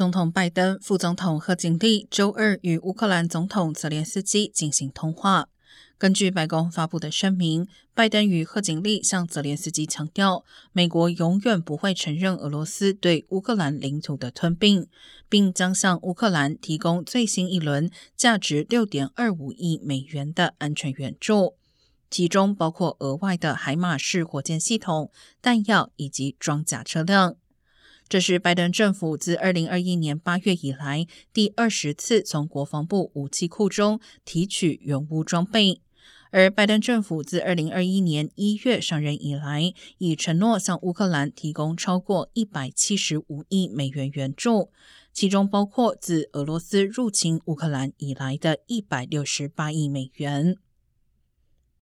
总统拜登、副总统贺锦丽周二与乌克兰总统泽连斯基进行通话。根据白宫发布的声明，拜登与贺锦丽向泽连斯基强调，美国永远不会承认俄罗斯对乌克兰领土的吞并，并将向乌克兰提供最新一轮价值六点二五亿美元的安全援助，其中包括额外的海马式火箭系统、弹药以及装甲车辆。这是拜登政府自二零二一年八月以来第二十次从国防部武器库中提取原物装备。而拜登政府自二零二一年一月上任以来，已承诺向乌克兰提供超过一百七十五亿美元援助，其中包括自俄罗斯入侵乌克兰以来的一百六十八亿美元。